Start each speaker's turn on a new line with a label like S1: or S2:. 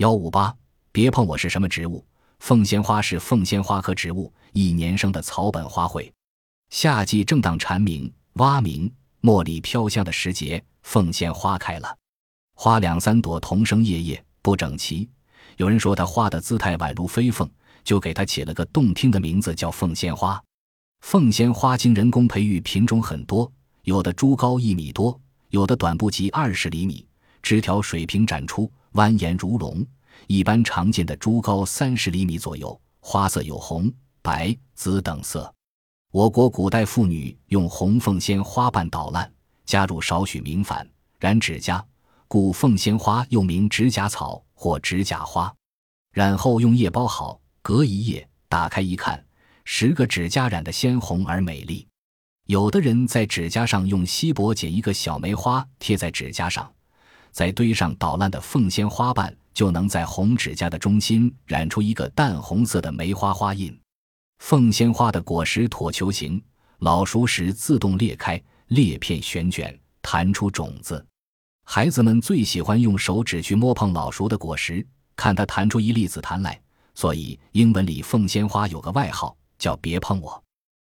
S1: 幺五八，别碰我是什么植物？凤仙花是凤仙花科植物，一年生的草本花卉。夏季正当蝉鸣、蛙鸣、茉莉飘香的时节，凤仙花开了，花两三朵同生叶叶，不整齐。有人说它花的姿态宛如飞凤，就给它起了个动听的名字，叫凤仙花。凤仙花经人工培育，品种很多，有的株高一米多，有的短不及二十厘米，枝条水平展出，蜿蜒如龙。一般常见的株高三十厘米左右，花色有红、白、紫等色。我国古代妇女用红凤仙花瓣捣烂，加入少许明矾，染指甲，故凤仙花又名指甲草或指甲花。染后用叶包好，隔一夜打开一看，十个指甲染得鲜红而美丽。有的人在指甲上用锡箔剪一个小梅花贴在指甲上，再堆上捣烂的凤仙花瓣。就能在红指甲的中心染出一个淡红色的梅花花印。凤仙花的果实椭球形，老熟时自动裂开，裂片旋卷，弹出种子。孩子们最喜欢用手指去摸碰老熟的果实，看它弹出一粒紫檀来。所以英文里凤仙花有个外号叫“别碰我”。